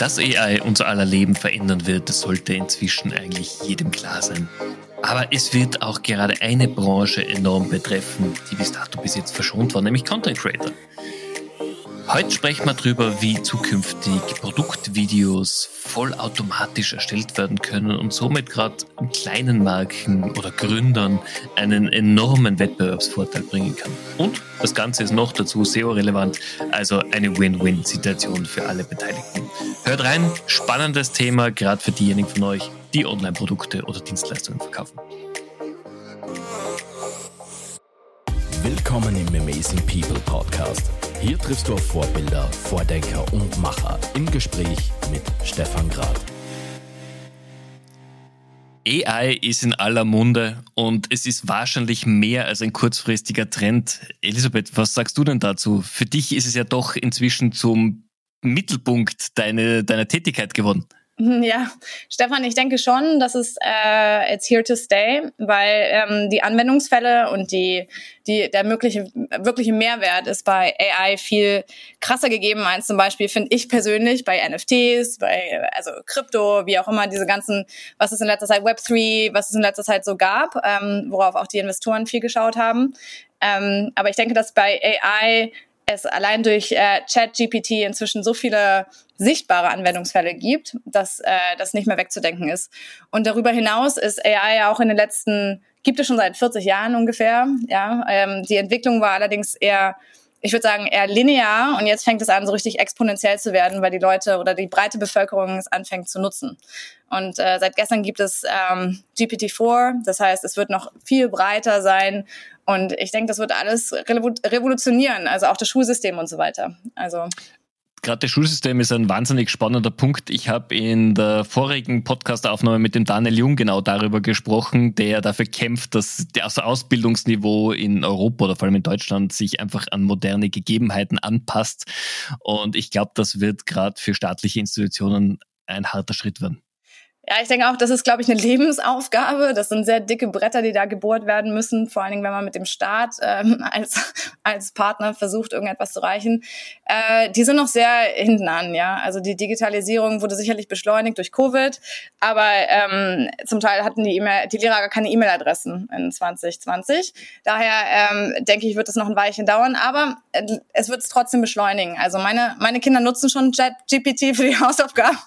Dass AI unser aller Leben verändern wird, das sollte inzwischen eigentlich jedem klar sein. Aber es wird auch gerade eine Branche enorm betreffen, die bis dato bis jetzt verschont war, nämlich Content Creator. Heute sprechen wir darüber, wie zukünftig Produktvideos vollautomatisch erstellt werden können und somit gerade kleinen Marken oder Gründern einen enormen Wettbewerbsvorteil bringen kann. Und das Ganze ist noch dazu SEO-relevant, also eine Win-Win-Situation für alle Beteiligten. Hört rein, spannendes Thema, gerade für diejenigen von euch, die Online-Produkte oder Dienstleistungen verkaufen. Willkommen im Amazing People Podcast hier triffst du auf Vorbilder, Vordenker und Macher im Gespräch mit Stefan Grad. AI ist in aller Munde und es ist wahrscheinlich mehr als ein kurzfristiger Trend. Elisabeth, was sagst du denn dazu? Für dich ist es ja doch inzwischen zum Mittelpunkt deiner, deiner Tätigkeit geworden. Ja, Stefan, ich denke schon, dass es äh, it's here to stay, weil ähm, die Anwendungsfälle und die, die der mögliche wirkliche Mehrwert ist bei AI viel krasser gegeben als zum Beispiel finde ich persönlich bei NFTs, bei also Krypto, wie auch immer diese ganzen, was es in letzter Zeit Web 3, was es in letzter Zeit so gab, ähm, worauf auch die Investoren viel geschaut haben. Ähm, aber ich denke, dass bei AI es allein durch äh, ChatGPT inzwischen so viele sichtbare Anwendungsfälle gibt, dass äh, das nicht mehr wegzudenken ist. Und darüber hinaus ist AI ja auch in den letzten, gibt es schon seit 40 Jahren ungefähr. Ja, ähm, die Entwicklung war allerdings eher ich würde sagen, eher linear und jetzt fängt es an, so richtig exponentiell zu werden, weil die Leute oder die breite Bevölkerung es anfängt zu nutzen. Und äh, seit gestern gibt es ähm, GPT-4, das heißt, es wird noch viel breiter sein und ich denke, das wird alles revolutionieren, also auch das Schulsystem und so weiter. Also gerade das Schulsystem ist ein wahnsinnig spannender Punkt. Ich habe in der vorigen Podcast-Aufnahme mit dem Daniel Jung genau darüber gesprochen, der dafür kämpft, dass das Ausbildungsniveau in Europa oder vor allem in Deutschland sich einfach an moderne Gegebenheiten anpasst. Und ich glaube, das wird gerade für staatliche Institutionen ein harter Schritt werden. Ja, ich denke auch, das ist, glaube ich, eine Lebensaufgabe. Das sind sehr dicke Bretter, die da gebohrt werden müssen, vor allen Dingen, wenn man mit dem Staat ähm, als, als Partner versucht, irgendetwas zu erreichen. Äh, die sind noch sehr hinten an, ja. Also die Digitalisierung wurde sicherlich beschleunigt durch Covid, aber ähm, zum Teil hatten die, e die Lehrer gar keine E-Mail-Adressen in 2020. Daher ähm, denke ich, wird es noch ein Weilchen dauern, aber äh, es wird es trotzdem beschleunigen. Also meine, meine Kinder nutzen schon GPT für die Hausaufgaben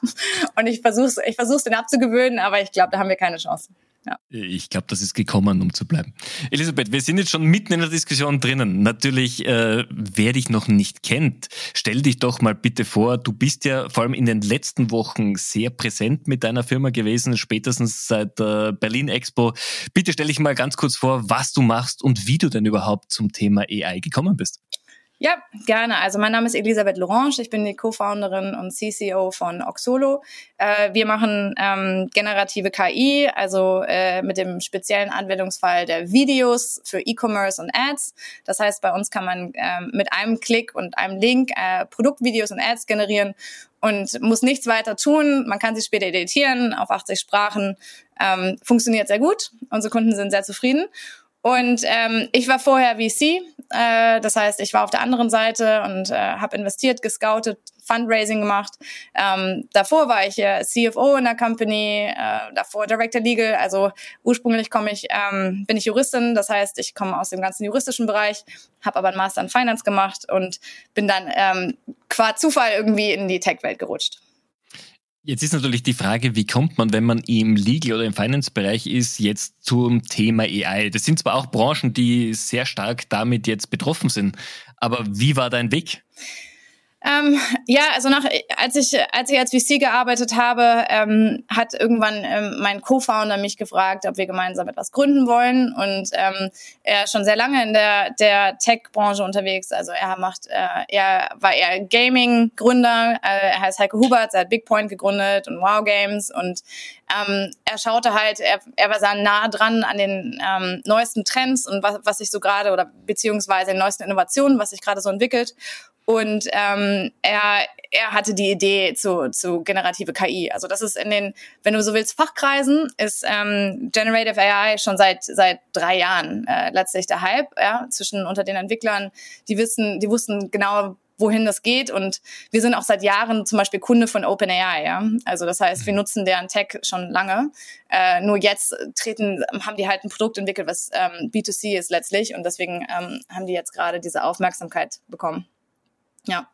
und ich versuche ich versuch's, den abzuhalten abzugewöhnen, aber ich glaube, da haben wir keine Chance. Ja. Ich glaube, das ist gekommen, um zu bleiben. Elisabeth, wir sind jetzt schon mitten in der Diskussion drinnen. Natürlich, äh, wer dich noch nicht kennt, stell dich doch mal bitte vor. Du bist ja vor allem in den letzten Wochen sehr präsent mit deiner Firma gewesen, spätestens seit der Berlin Expo. Bitte stell dich mal ganz kurz vor, was du machst und wie du denn überhaupt zum Thema AI gekommen bist. Ja, gerne. Also mein Name ist Elisabeth Lorange. Ich bin die Co-Founderin und CCO von Oxolo. Äh, wir machen ähm, generative KI, also äh, mit dem speziellen Anwendungsfall der Videos für E-Commerce und Ads. Das heißt, bei uns kann man ähm, mit einem Klick und einem Link äh, Produktvideos und Ads generieren und muss nichts weiter tun. Man kann sie später editieren auf 80 Sprachen. Ähm, funktioniert sehr gut. Unsere Kunden sind sehr zufrieden. Und ähm, ich war vorher VC, äh, das heißt, ich war auf der anderen Seite und äh, habe investiert, gescoutet, Fundraising gemacht. Ähm, davor war ich äh, CFO in der Company, äh, davor Director Legal. Also ursprünglich komme ich, ähm, bin ich Juristin, das heißt, ich komme aus dem ganzen juristischen Bereich, habe aber einen Master in Finance gemacht und bin dann ähm, qua Zufall irgendwie in die Tech-Welt gerutscht. Jetzt ist natürlich die Frage, wie kommt man, wenn man im Legal- oder im Finance-Bereich ist, jetzt zum Thema AI? Das sind zwar auch Branchen, die sehr stark damit jetzt betroffen sind, aber wie war dein Weg? Ähm, ja, also nach, als ich, als ich als VC gearbeitet habe, ähm, hat irgendwann ähm, mein Co-Founder mich gefragt, ob wir gemeinsam etwas gründen wollen. Und ähm, er ist schon sehr lange in der, der Tech-Branche unterwegs. Also er macht, äh, er war eher Gaming-Gründer. Äh, er heißt Heike Hubert, er hat Bigpoint gegründet und Wow Games. Und ähm, er schaute halt, er, er war sehr nah dran an den ähm, neuesten Trends und was, was sich so gerade oder beziehungsweise den neuesten Innovationen, was sich gerade so entwickelt. Und ähm, er, er hatte die Idee zu, zu generative KI. Also das ist in den, wenn du so willst, Fachkreisen ist ähm, Generative AI schon seit seit drei Jahren äh, letztlich der Hype ja, zwischen unter den Entwicklern. Die wissen, die wussten genau, wohin das geht. Und wir sind auch seit Jahren zum Beispiel Kunde von OpenAI. Ja? Also das heißt, wir mhm. nutzen deren Tech schon lange. Äh, nur jetzt treten, haben die halt ein Produkt entwickelt, was ähm, B2C ist letztlich. Und deswegen ähm, haben die jetzt gerade diese Aufmerksamkeit bekommen. Ja.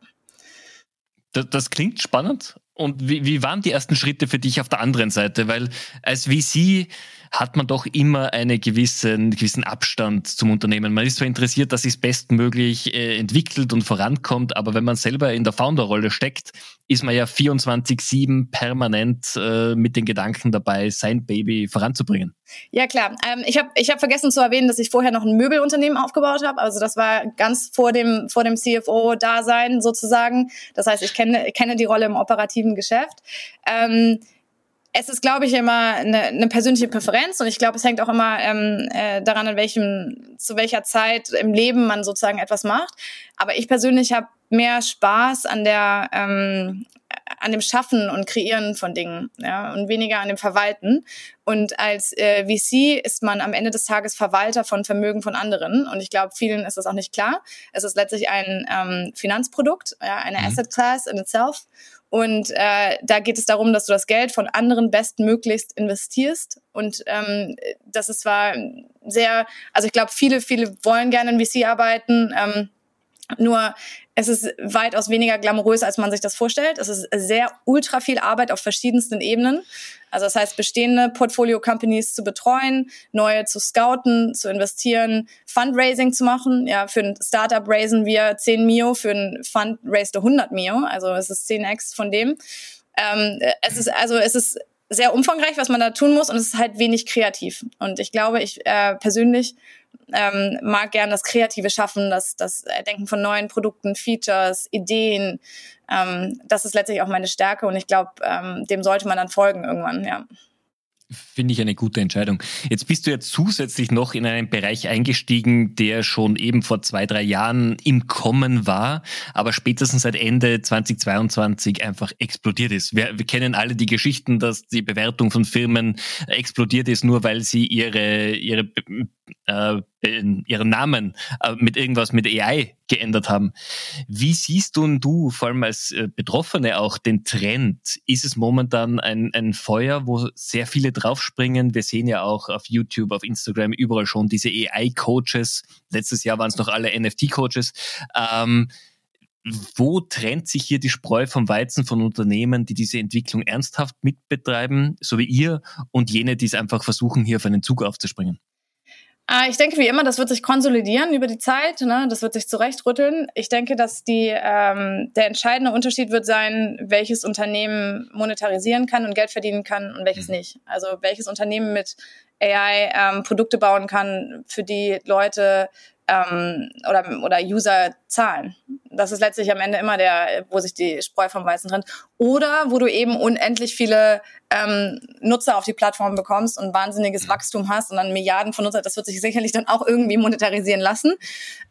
Das, das klingt spannend. Und wie, wie waren die ersten Schritte für dich auf der anderen Seite? Weil als VC hat man doch immer einen gewissen, gewissen Abstand zum Unternehmen. Man ist zwar interessiert, dass es bestmöglich äh, entwickelt und vorankommt, aber wenn man selber in der Founderrolle steckt, ist man ja 24-7 permanent äh, mit den Gedanken dabei, sein Baby voranzubringen. Ja klar. Ähm, ich habe ich hab vergessen zu erwähnen, dass ich vorher noch ein Möbelunternehmen aufgebaut habe. Also das war ganz vor dem vor dem CFO-Dasein sozusagen. Das heißt, ich kenne kenne die Rolle im operativen Geschäft. Ähm, es ist, glaube ich, immer eine, eine persönliche Präferenz und ich glaube, es hängt auch immer ähm, äh, daran, in welchem, zu welcher Zeit im Leben man sozusagen etwas macht. Aber ich persönlich habe mehr Spaß an der ähm, an dem Schaffen und Kreieren von Dingen ja, und weniger an dem Verwalten. Und als äh, VC ist man am Ende des Tages Verwalter von Vermögen von anderen. Und ich glaube, vielen ist das auch nicht klar. Es ist letztlich ein ähm, Finanzprodukt, ja, eine mhm. Asset Class in itself. Und äh, da geht es darum, dass du das Geld von anderen bestmöglichst investierst. Und ähm, das ist zwar sehr, also ich glaube, viele, viele wollen gerne in VC arbeiten. Ähm, nur es ist weitaus weniger glamourös, als man sich das vorstellt. Es ist sehr ultra viel Arbeit auf verschiedensten Ebenen. Also das heißt, bestehende Portfolio-Companies zu betreuen, neue zu scouten, zu investieren, Fundraising zu machen. Ja, für ein Startup raisen wir 10 Mio, für ein Fund raised 100 Mio. Also es ist 10x von dem. Ähm, es ist also es ist sehr umfangreich, was man da tun muss und es ist halt wenig kreativ. Und ich glaube, ich äh, persönlich ähm, mag gern das kreative Schaffen, das, das Denken von neuen Produkten, Features, Ideen. Ähm, das ist letztlich auch meine Stärke und ich glaube, ähm, dem sollte man dann folgen irgendwann, ja. Finde ich eine gute Entscheidung. Jetzt bist du ja zusätzlich noch in einen Bereich eingestiegen, der schon eben vor zwei, drei Jahren im Kommen war, aber spätestens seit Ende 2022 einfach explodiert ist. Wir, wir kennen alle die Geschichten, dass die Bewertung von Firmen explodiert ist, nur weil sie ihre, ihre äh, ihren Namen äh, mit irgendwas mit AI geändert haben. Wie siehst du und du, vor allem als äh, Betroffene auch, den Trend? Ist es momentan ein, ein Feuer, wo sehr viele draufspringen? Wir sehen ja auch auf YouTube, auf Instagram überall schon diese AI-Coaches. Letztes Jahr waren es noch alle NFT-Coaches. Ähm, wo trennt sich hier die Spreu vom Weizen von Unternehmen, die diese Entwicklung ernsthaft mitbetreiben, so wie ihr, und jene, die es einfach versuchen, hier auf einen Zug aufzuspringen? Äh, ich denke, wie immer, das wird sich konsolidieren über die Zeit. Ne? Das wird sich zurechtrütteln. Ich denke, dass die, ähm, der entscheidende Unterschied wird sein, welches Unternehmen monetarisieren kann und Geld verdienen kann und welches mhm. nicht. Also welches Unternehmen mit AI ähm, Produkte bauen kann, für die Leute ähm, oder, oder User zahlen. Das ist letztlich am Ende immer der, wo sich die Spreu vom Weißen trennt. Oder wo du eben unendlich viele ähm, Nutzer auf die Plattform bekommst und wahnsinniges Wachstum hast und dann Milliarden von Nutzer. Das wird sich sicherlich dann auch irgendwie monetarisieren lassen.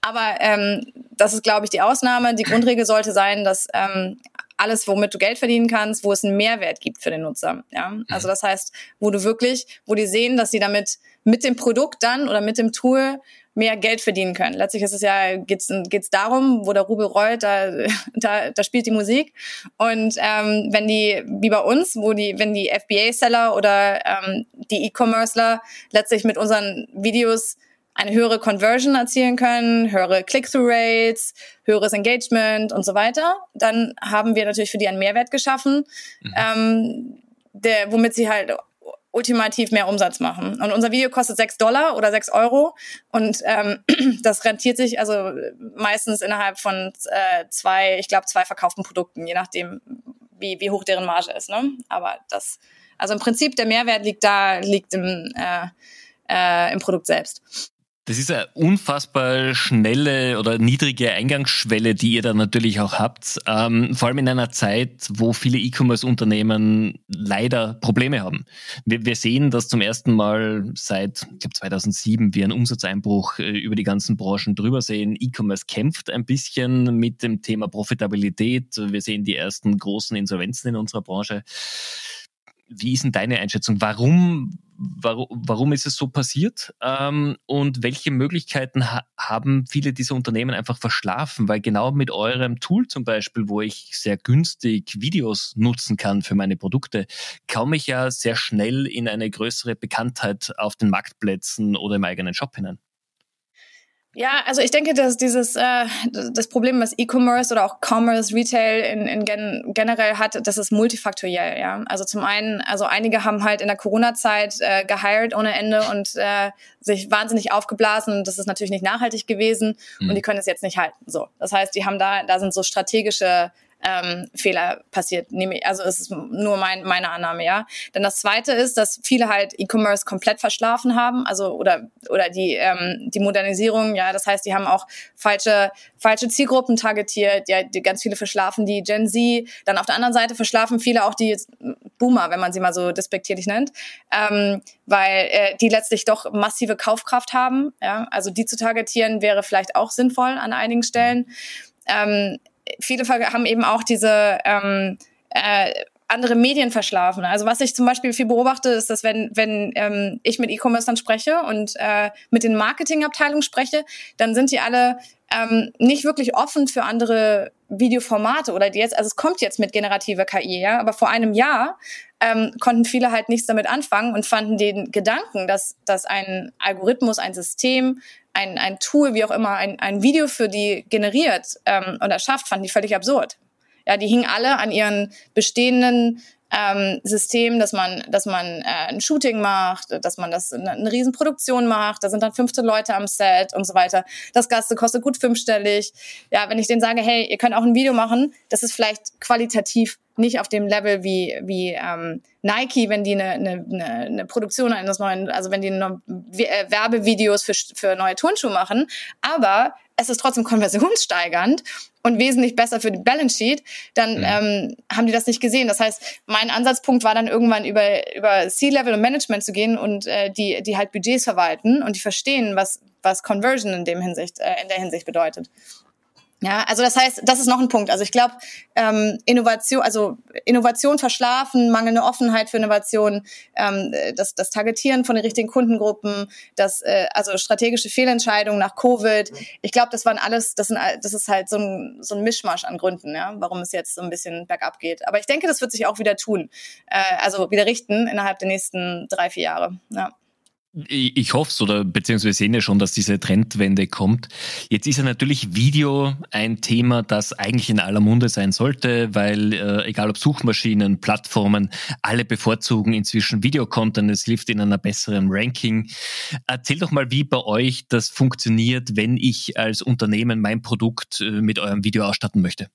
Aber ähm, das ist, glaube ich, die Ausnahme. Die Grundregel sollte sein, dass ähm, alles, womit du Geld verdienen kannst, wo es einen Mehrwert gibt für den Nutzer. Ja, also das heißt, wo du wirklich, wo die sehen, dass sie damit mit dem Produkt dann oder mit dem Tool mehr Geld verdienen können. Letztlich ist es ja geht's geht's darum, wo der Rubel rollt, da da, da spielt die Musik und ähm, wenn die wie bei uns, wo die wenn die FBA-Seller oder ähm, die E-Commercer letztlich mit unseren Videos eine höhere Conversion erzielen können, höhere Click-through-Rates, höheres Engagement und so weiter, dann haben wir natürlich für die einen Mehrwert geschaffen, mhm. ähm, der, womit sie halt ultimativ mehr Umsatz machen. Und unser Video kostet sechs Dollar oder sechs Euro und ähm, das rentiert sich also meistens innerhalb von äh, zwei, ich glaube zwei verkauften Produkten, je nachdem, wie, wie hoch deren Marge ist. Ne? Aber das, also im Prinzip der Mehrwert liegt da, liegt im, äh, äh, im Produkt selbst. Das ist eine unfassbar schnelle oder niedrige Eingangsschwelle, die ihr da natürlich auch habt. Ähm, vor allem in einer Zeit, wo viele E-Commerce-Unternehmen leider Probleme haben. Wir, wir, sehen, dass zum ersten Mal seit, ich glaube 2007, wir einen Umsatzeinbruch äh, über die ganzen Branchen drüber sehen. E-Commerce kämpft ein bisschen mit dem Thema Profitabilität. Wir sehen die ersten großen Insolvenzen in unserer Branche wie ist denn deine Einschätzung? Warum, warum, warum ist es so passiert? Ähm, und welche Möglichkeiten ha haben viele dieser Unternehmen einfach verschlafen? Weil genau mit eurem Tool zum Beispiel, wo ich sehr günstig Videos nutzen kann für meine Produkte, komme ich ja sehr schnell in eine größere Bekanntheit auf den Marktplätzen oder im eigenen Shop hinein. Ja, also ich denke, dass dieses äh, das Problem, was E-Commerce oder auch Commerce, Retail in, in gen generell hat, das ist multifaktoriell. Ja, also zum einen, also einige haben halt in der Corona-Zeit äh, gehired ohne Ende und äh, sich wahnsinnig aufgeblasen und das ist natürlich nicht nachhaltig gewesen mhm. und die können es jetzt nicht halten. So, das heißt, die haben da da sind so strategische ähm, Fehler passiert. Also es ist nur mein, meine Annahme, ja. Dann das zweite ist, dass viele halt E-Commerce komplett verschlafen haben, also oder oder die ähm, die Modernisierung, ja, das heißt, die haben auch falsche falsche Zielgruppen targetiert, ja, die ganz viele verschlafen die Gen Z, dann auf der anderen Seite verschlafen viele auch die Boomer, wenn man sie mal so despektierlich nennt, ähm, weil äh, die letztlich doch massive Kaufkraft haben, ja, also die zu targetieren wäre vielleicht auch sinnvoll an einigen Stellen. Ähm, viele haben eben auch diese ähm, äh, andere Medien verschlafen. Also was ich zum Beispiel viel beobachte, ist, dass wenn, wenn ähm, ich mit E-Commerce dann spreche und äh, mit den Marketingabteilungen spreche, dann sind die alle ähm, nicht wirklich offen für andere Videoformate oder die jetzt, also es kommt jetzt mit generativer KI, ja, aber vor einem Jahr ähm, konnten viele halt nichts damit anfangen und fanden den Gedanken, dass, dass ein Algorithmus, ein System, ein, ein Tool, wie auch immer, ein, ein Video für die generiert ähm, und erschafft, fanden die völlig absurd. Ja, die hingen alle an ihren bestehenden ähm, System, dass man, dass man äh, ein Shooting macht, dass man das eine, eine Riesenproduktion macht, da sind dann 15 Leute am Set und so weiter. Das Gaste kostet gut fünfstellig. Ja, wenn ich denen sage, hey, ihr könnt auch ein Video machen, das ist vielleicht qualitativ nicht auf dem Level wie, wie ähm, Nike, wenn die eine, eine, eine Produktion eines neuen, also wenn die äh, Werbevideos für, für neue Turnschuhe machen, aber es ist trotzdem konversionssteigernd und wesentlich besser für die Balance Sheet, dann mhm. ähm, haben die das nicht gesehen. Das heißt, mein Ansatzpunkt war dann irgendwann über, über C-Level und Management zu gehen und äh, die, die halt Budgets verwalten und die verstehen, was, was Conversion in dem Hinsicht, äh, in der Hinsicht bedeutet. Ja, also das heißt, das ist noch ein Punkt. Also ich glaube, ähm, Innovation, also Innovation verschlafen, mangelnde Offenheit für Innovation, ähm, das, das Targetieren von den richtigen Kundengruppen, das äh, also strategische Fehlentscheidungen nach Covid. Ich glaube, das waren alles, das sind, das ist halt so ein so ein Mischmasch an Gründen, ja, warum es jetzt so ein bisschen bergab geht. Aber ich denke, das wird sich auch wieder tun, äh, also wieder richten innerhalb der nächsten drei vier Jahre. Ja. Ich hoffe es oder beziehungsweise sehen ja schon, dass diese Trendwende kommt. Jetzt ist ja natürlich Video ein Thema, das eigentlich in aller Munde sein sollte, weil äh, egal ob Suchmaschinen, Plattformen, alle bevorzugen inzwischen Videocontent. Es hilft in einer besseren Ranking. Erzähl doch mal, wie bei euch das funktioniert, wenn ich als Unternehmen mein Produkt äh, mit eurem Video ausstatten möchte.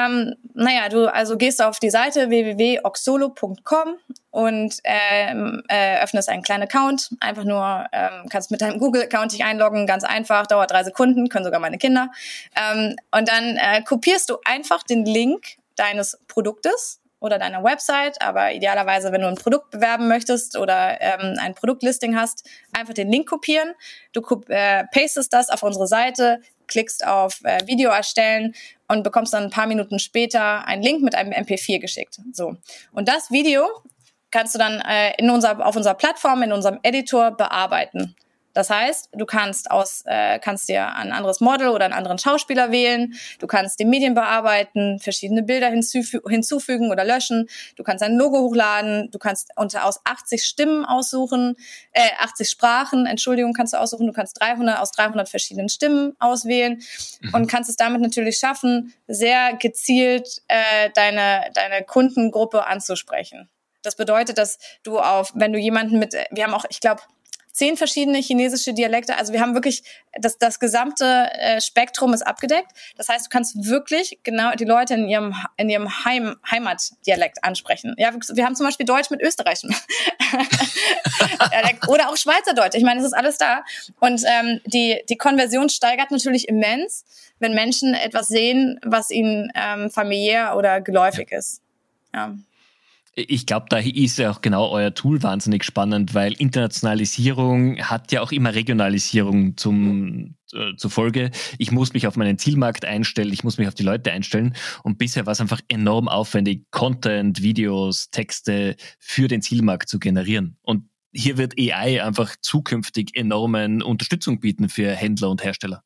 Ähm, naja, du also gehst auf die Seite www.oxolo.com und ähm, äh, öffnest einen kleinen Account. Einfach nur, ähm, kannst mit deinem Google-Account dich einloggen, ganz einfach, dauert drei Sekunden, können sogar meine Kinder. Ähm, und dann äh, kopierst du einfach den Link deines Produktes oder deiner Website, aber idealerweise, wenn du ein Produkt bewerben möchtest oder ähm, ein Produktlisting hast, einfach den Link kopieren. Du äh, pastest das auf unsere Seite, klickst auf äh, Video erstellen und bekommst dann ein paar Minuten später einen Link mit einem MP4 geschickt. So. Und das Video kannst du dann äh, in unser, auf unserer Plattform, in unserem Editor bearbeiten. Das heißt, du kannst aus, äh, kannst dir ein anderes Model oder einen anderen Schauspieler wählen. Du kannst die Medien bearbeiten, verschiedene Bilder hinzufü hinzufügen oder löschen. Du kannst ein Logo hochladen. Du kannst unter aus 80 Stimmen aussuchen, äh, 80 Sprachen, Entschuldigung, kannst du aussuchen. Du kannst 300 aus 300 verschiedenen Stimmen auswählen mhm. und kannst es damit natürlich schaffen, sehr gezielt äh, deine deine Kundengruppe anzusprechen. Das bedeutet, dass du auf, wenn du jemanden mit, wir haben auch, ich glaube zehn verschiedene chinesische Dialekte. Also wir haben wirklich, das, das gesamte äh, Spektrum ist abgedeckt. Das heißt, du kannst wirklich genau die Leute in ihrem, in ihrem Heim, Heimatdialekt ansprechen. Ja, wir haben zum Beispiel Deutsch mit Österreichern. Oder auch Schweizerdeutsch. Ich meine, es ist alles da. Und ähm, die, die Konversion steigert natürlich immens, wenn Menschen etwas sehen, was ihnen ähm, familiär oder geläufig ist. Ja. Ich glaube, da ist ja auch genau euer Tool wahnsinnig spannend, weil Internationalisierung hat ja auch immer Regionalisierung zum, äh, zur Folge. Ich muss mich auf meinen Zielmarkt einstellen, ich muss mich auf die Leute einstellen. Und bisher war es einfach enorm aufwendig, Content, Videos, Texte für den Zielmarkt zu generieren. Und hier wird AI einfach zukünftig enormen Unterstützung bieten für Händler und Hersteller.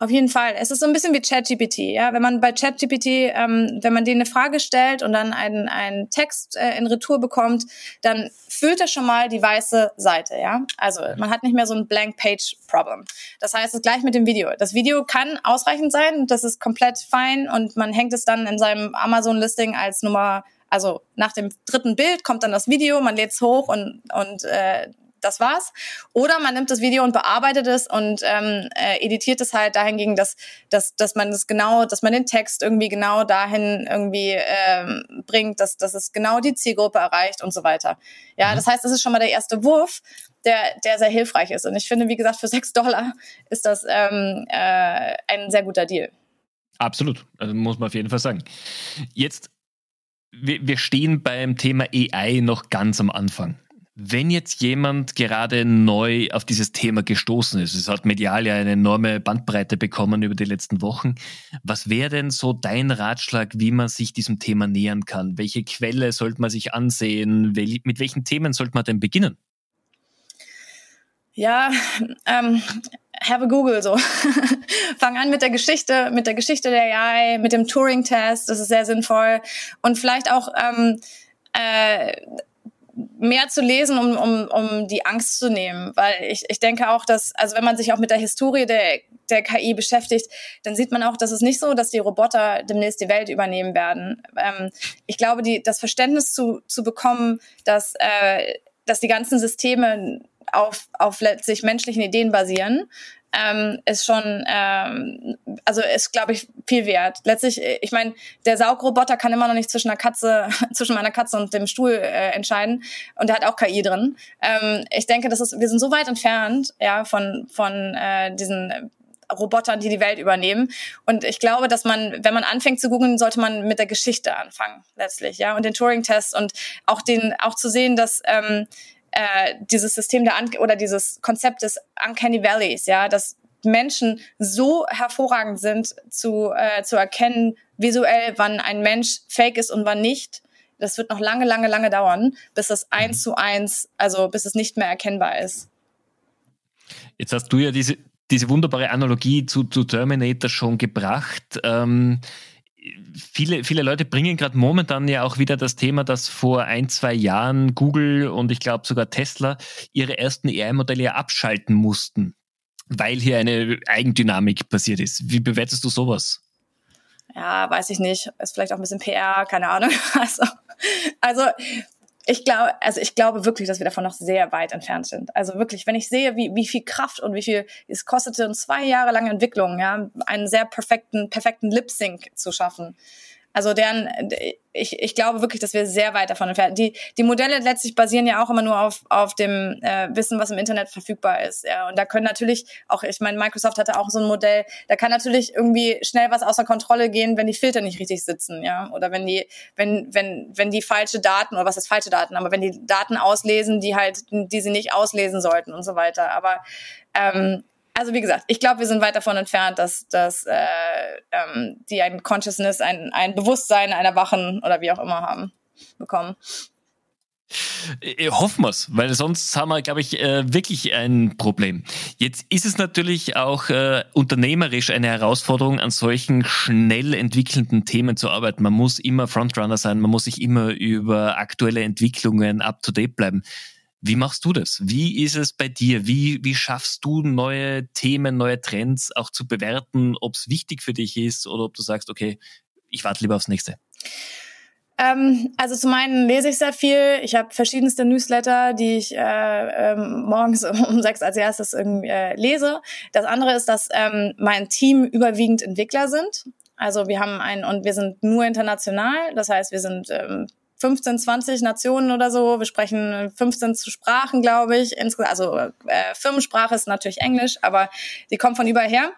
Auf jeden Fall. Es ist so ein bisschen wie ChatGPT. Ja, wenn man bei ChatGPT, ähm, wenn man denen eine Frage stellt und dann einen, einen Text äh, in Retour bekommt, dann füllt er schon mal die weiße Seite. Ja, also man hat nicht mehr so ein Blank Page Problem. Das heißt, es gleich mit dem Video. Das Video kann ausreichend sein, das ist komplett fein und man hängt es dann in seinem Amazon Listing als Nummer also nach dem dritten Bild kommt dann das Video, man lädt es hoch und, und äh, das war's. Oder man nimmt das Video und bearbeitet es und ähm, äh, editiert es halt dahingegen, dass, dass, dass man das genau, dass man den Text irgendwie genau dahin irgendwie ähm, bringt, dass, dass es genau die Zielgruppe erreicht und so weiter. Ja, mhm. das heißt, das ist schon mal der erste Wurf, der, der sehr hilfreich ist. Und ich finde, wie gesagt, für sechs Dollar ist das ähm, äh, ein sehr guter Deal. Absolut, also muss man auf jeden Fall sagen. Jetzt, wir, wir stehen beim Thema AI noch ganz am Anfang. Wenn jetzt jemand gerade neu auf dieses Thema gestoßen ist, es hat medial ja eine enorme Bandbreite bekommen über die letzten Wochen, was wäre denn so dein Ratschlag, wie man sich diesem Thema nähern kann? Welche Quelle sollte man sich ansehen? Mit welchen Themen sollte man denn beginnen? Ja, ähm, have a Google so. Fang an mit der Geschichte, mit der Geschichte der AI, mit dem Turing-Test, das ist sehr sinnvoll. Und vielleicht auch ähm, äh, mehr zu lesen, um, um, um die Angst zu nehmen. Weil ich, ich denke auch, dass, also wenn man sich auch mit der Historie der, der KI beschäftigt, dann sieht man auch, dass es nicht so, dass die Roboter demnächst die Welt übernehmen werden. Ähm, ich glaube, die, das Verständnis zu, zu bekommen, dass, äh, dass die ganzen Systeme auf, auf letztlich menschlichen Ideen basieren, ähm, ist schon, ähm, also ist, glaube ich, viel wert. Letztlich, ich meine, der Saugroboter kann immer noch nicht zwischen einer Katze, zwischen meiner Katze und dem Stuhl äh, entscheiden und der hat auch KI drin. Ähm, ich denke, das ist, wir sind so weit entfernt, ja, von von äh, diesen Robotern, die die Welt übernehmen. Und ich glaube, dass man, wenn man anfängt zu googeln, sollte man mit der Geschichte anfangen, letztlich, ja, und den Turing-Test und auch den, auch zu sehen, dass ähm, äh, dieses System der Un oder dieses Konzept des Uncanny Valleys, ja, dass Menschen so hervorragend sind zu, äh, zu erkennen, visuell, wann ein Mensch fake ist und wann nicht. Das wird noch lange, lange, lange dauern, bis es eins zu eins, also bis es nicht mehr erkennbar ist. Jetzt hast du ja diese, diese wunderbare Analogie zu, zu Terminator schon gebracht. Ähm, viele, viele Leute bringen gerade momentan ja auch wieder das Thema, dass vor ein, zwei Jahren Google und ich glaube sogar Tesla ihre ersten AI-Modelle ja abschalten mussten, weil hier eine Eigendynamik passiert ist. Wie bewertest du sowas? Ja, weiß ich nicht. Ist vielleicht auch ein bisschen PR, keine Ahnung. Also, also ich glaube, also ich glaube wirklich, dass wir davon noch sehr weit entfernt sind. Also wirklich, wenn ich sehe, wie, wie viel Kraft und wie viel es kostete, zwei Jahre lange Entwicklung, ja, einen sehr perfekten, perfekten Lip Sync zu schaffen. Also deren, ich, ich glaube wirklich, dass wir sehr weit davon entfernt. Die, die Modelle letztlich basieren ja auch immer nur auf, auf dem äh, Wissen, was im Internet verfügbar ist. Ja. Und da können natürlich auch, ich meine, Microsoft hatte auch so ein Modell, da kann natürlich irgendwie schnell was außer Kontrolle gehen, wenn die Filter nicht richtig sitzen, ja. Oder wenn die, wenn, wenn, wenn die falsche Daten, oder was ist falsche Daten, aber wenn die Daten auslesen, die halt, die sie nicht auslesen sollten und so weiter. Aber ähm, also wie gesagt, ich glaube, wir sind weit davon entfernt, dass, dass äh, ähm, die ein Consciousness, ein, ein Bewusstsein einer Wachen oder wie auch immer haben bekommen. Äh, hoffen wir es, weil sonst haben wir, glaube ich, äh, wirklich ein Problem. Jetzt ist es natürlich auch äh, unternehmerisch eine Herausforderung, an solchen schnell entwickelnden Themen zu arbeiten. Man muss immer Frontrunner sein, man muss sich immer über aktuelle Entwicklungen up-to-date bleiben. Wie machst du das? Wie ist es bei dir? Wie, wie schaffst du neue Themen, neue Trends auch zu bewerten, ob es wichtig für dich ist oder ob du sagst, okay, ich warte lieber aufs nächste? Ähm, also zum einen lese ich sehr viel. Ich habe verschiedenste Newsletter, die ich äh, ähm, morgens um sechs als erstes irgendwie, äh, lese. Das andere ist, dass ähm, mein Team überwiegend Entwickler sind. Also wir haben einen und wir sind nur international. Das heißt, wir sind ähm, 15, 20 Nationen oder so. Wir sprechen 15 Sprachen, glaube ich. Also äh, Firmensprache ist natürlich Englisch, aber die kommt von überall her.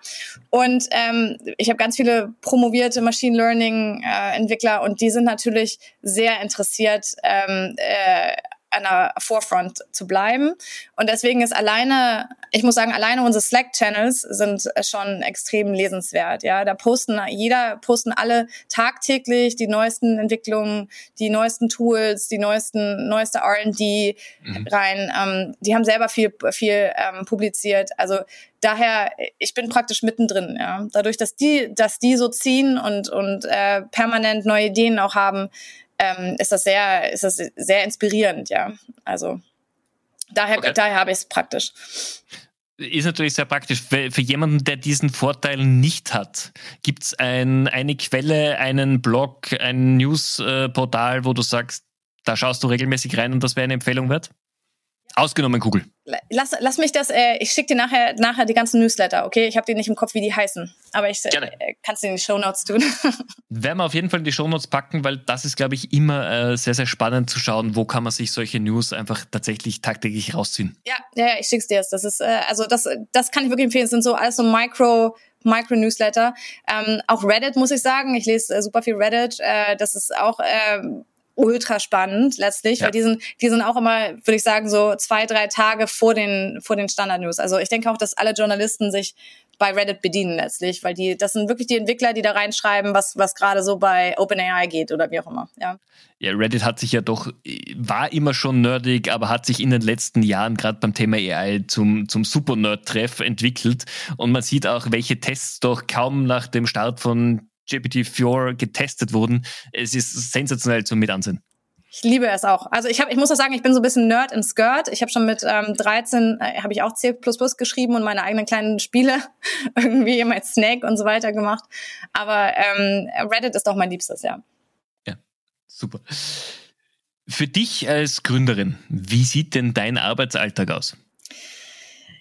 Und ähm, ich habe ganz viele promovierte Machine Learning äh, und die sind natürlich sehr interessiert ähm, äh, an der Forefront zu bleiben. Und deswegen ist alleine, ich muss sagen, alleine unsere Slack-Channels sind schon extrem lesenswert. Ja, da posten jeder, posten alle tagtäglich die neuesten Entwicklungen, die neuesten Tools, die neuesten, neueste R&D mhm. rein. Ähm, die haben selber viel, viel ähm, publiziert. Also daher, ich bin praktisch mittendrin. Ja, dadurch, dass die, dass die so ziehen und und äh, permanent neue Ideen auch haben, ähm, ist das sehr, ist das sehr inspirierend, ja. Also daher, okay. daher habe ich es praktisch. Ist natürlich sehr praktisch. Für, für jemanden, der diesen Vorteil nicht hat, gibt es ein, eine Quelle, einen Blog, ein Newsportal, wo du sagst, da schaust du regelmäßig rein und das wäre eine Empfehlung wert? Ausgenommen Google. Lass, lass mich das, äh, ich schicke dir nachher, nachher die ganzen Newsletter, okay? Ich habe dir nicht im Kopf, wie die heißen. Aber ich äh, kann es dir in die Shownotes tun. Werden wir auf jeden Fall in die Shownotes packen, weil das ist, glaube ich, immer äh, sehr, sehr spannend zu schauen, wo kann man sich solche News einfach tatsächlich tagtäglich rausziehen. Ja, ja, ich schick's dir. Das ist, äh, also das, das kann ich wirklich empfehlen. Das sind so alles so Micro, Micro-Newsletter. Ähm, auch Reddit muss ich sagen. Ich lese äh, super viel Reddit. Äh, das ist auch äh, ultra spannend letztlich, ja. weil die sind, die sind auch immer, würde ich sagen, so zwei, drei Tage vor den, vor den Standard-News. Also ich denke auch, dass alle Journalisten sich bei Reddit bedienen letztlich, weil die, das sind wirklich die Entwickler, die da reinschreiben, was, was gerade so bei OpenAI geht oder wie auch immer, ja. Ja, Reddit hat sich ja doch, war immer schon nerdig, aber hat sich in den letzten Jahren gerade beim Thema AI zum, zum Super-Nerd-Treff entwickelt. Und man sieht auch, welche Tests doch kaum nach dem Start von GPT-4 getestet wurden. Es ist sensationell zum Mitansehen. Ich liebe es auch. Also ich habe, ich muss auch sagen, ich bin so ein bisschen Nerd in Skirt. Ich habe schon mit ähm, 13 äh, habe ich auch C++ geschrieben und meine eigenen kleinen Spiele irgendwie mit Snake und so weiter gemacht. Aber ähm, Reddit ist doch mein Liebstes, ja. Ja, super. Für dich als Gründerin, wie sieht denn dein Arbeitsalltag aus?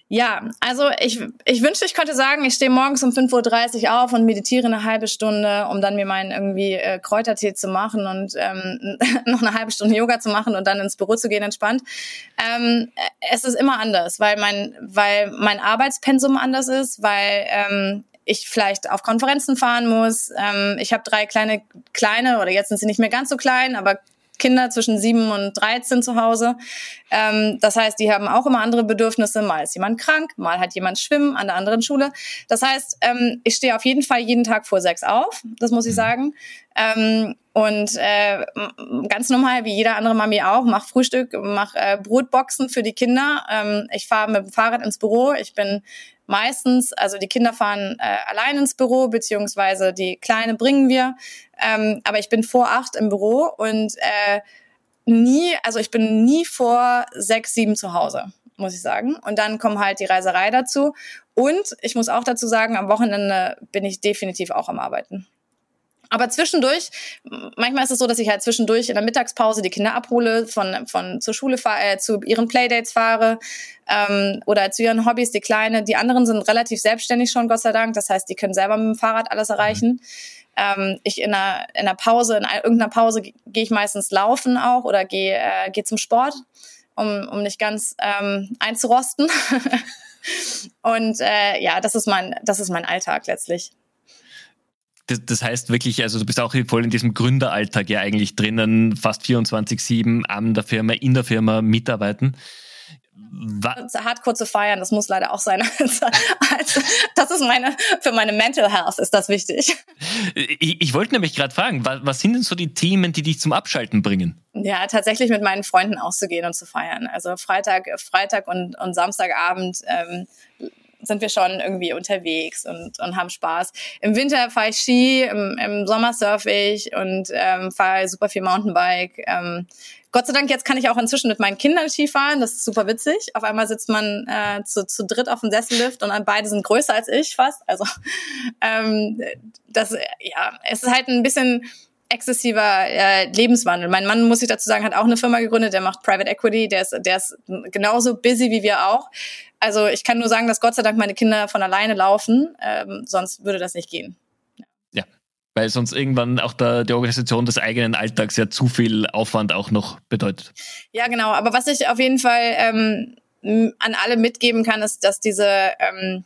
Ja, also ich, ich wünschte, ich könnte sagen, ich stehe morgens um 5.30 Uhr auf und meditiere eine halbe Stunde, um dann mir meinen irgendwie äh, Kräutertee zu machen und ähm, noch eine halbe Stunde Yoga zu machen und dann ins Büro zu gehen entspannt. Ähm, es ist immer anders, weil mein, weil mein Arbeitspensum anders ist, weil ähm, ich vielleicht auf Konferenzen fahren muss. Ähm, ich habe drei kleine, kleine, oder jetzt sind sie nicht mehr ganz so klein, aber Kinder zwischen sieben und 13 zu Hause. Ähm, das heißt, die haben auch immer andere Bedürfnisse. Mal ist jemand krank, mal hat jemand Schwimmen an der anderen Schule. Das heißt, ähm, ich stehe auf jeden Fall jeden Tag vor sechs auf, das muss ich mhm. sagen. Ähm, und äh, ganz normal, wie jeder andere Mami auch, mach Frühstück, mach äh, Brotboxen für die Kinder. Ähm, ich fahre mit dem Fahrrad ins Büro. Ich bin meistens, also die Kinder fahren äh, allein ins Büro, beziehungsweise die Kleine bringen wir. Ähm, aber ich bin vor acht im Büro und äh, nie, also ich bin nie vor sechs, sieben zu Hause, muss ich sagen. Und dann kommt halt die Reiserei dazu. Und ich muss auch dazu sagen, am Wochenende bin ich definitiv auch am Arbeiten. Aber zwischendurch, manchmal ist es so, dass ich halt zwischendurch in der Mittagspause die Kinder abhole, von, von zur Schule fahre, äh, zu ihren Playdates fahre ähm, oder zu ihren Hobbys, die Kleine. Die anderen sind relativ selbstständig schon, Gott sei Dank. Das heißt, die können selber mit dem Fahrrad alles erreichen. Ähm, ich in einer, in einer Pause, in irgendeiner Pause gehe ich meistens laufen auch oder gehe äh, geh zum Sport, um, um nicht ganz ähm, einzurosten. Und äh, ja, das ist mein, das ist mein Alltag letztlich. Das, das heißt wirklich, also du bist auch voll in diesem Gründeralltag ja eigentlich drinnen, fast 24-7 an der Firma, in der Firma mitarbeiten. Hardcore zu feiern, das muss leider auch sein. Also, das ist meine, für meine Mental Health ist das wichtig. Ich, ich wollte nämlich gerade fragen, was, was sind denn so die Themen, die dich zum Abschalten bringen? Ja, tatsächlich mit meinen Freunden auszugehen und zu feiern. Also Freitag, Freitag und, und Samstagabend ähm, sind wir schon irgendwie unterwegs und, und haben Spaß. Im Winter fahre ich Ski, im, im Sommer surfe ich und ähm, fahre super viel Mountainbike. Ähm, Gott sei Dank, jetzt kann ich auch inzwischen mit meinen Kindern Ski fahren. Das ist super witzig. Auf einmal sitzt man äh, zu, zu dritt auf dem Sessellift und beide sind größer als ich fast. Also ähm, das, ja, es ist halt ein bisschen exzessiver äh, Lebenswandel. Mein Mann, muss ich dazu sagen, hat auch eine Firma gegründet, der macht Private Equity, der ist, der ist genauso busy wie wir auch. Also ich kann nur sagen, dass Gott sei Dank meine Kinder von alleine laufen, ähm, sonst würde das nicht gehen. Ja, weil sonst irgendwann auch der, die Organisation des eigenen Alltags ja zu viel Aufwand auch noch bedeutet. Ja, genau. Aber was ich auf jeden Fall ähm, an alle mitgeben kann, ist, dass diese, ähm,